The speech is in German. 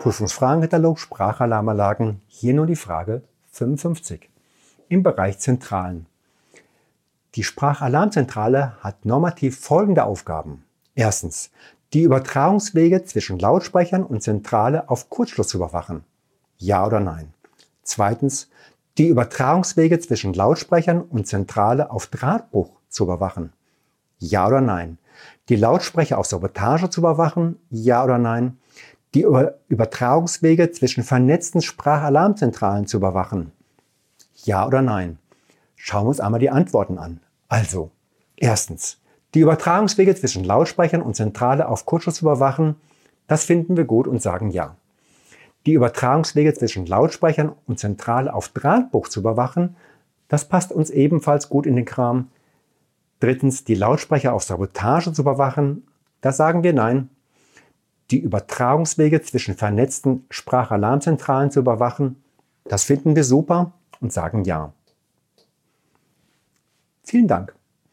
Prüfungsfragenkatalog Sprachalarmanlagen. Hier nur die Frage 55. Im Bereich Zentralen. Die Sprachalarmzentrale hat normativ folgende Aufgaben. Erstens, die Übertragungswege zwischen Lautsprechern und Zentrale auf Kurzschluss zu überwachen. Ja oder nein? Zweitens, die Übertragungswege zwischen Lautsprechern und Zentrale auf Drahtbruch zu überwachen. Ja oder nein? Die Lautsprecher auf Sabotage zu überwachen? Ja oder nein? Die Übertragungswege zwischen vernetzten Sprachalarmzentralen zu überwachen? Ja oder nein? Schauen wir uns einmal die Antworten an. Also, erstens, die Übertragungswege zwischen Lautsprechern und Zentrale auf Kurzschluss zu überwachen, das finden wir gut und sagen ja. Die Übertragungswege zwischen Lautsprechern und Zentrale auf Drahtbruch zu überwachen, das passt uns ebenfalls gut in den Kram. Drittens, die Lautsprecher auf Sabotage zu überwachen, da sagen wir nein. Die Übertragungswege zwischen vernetzten Sprachalarmzentralen zu überwachen, das finden wir super und sagen ja. Vielen Dank.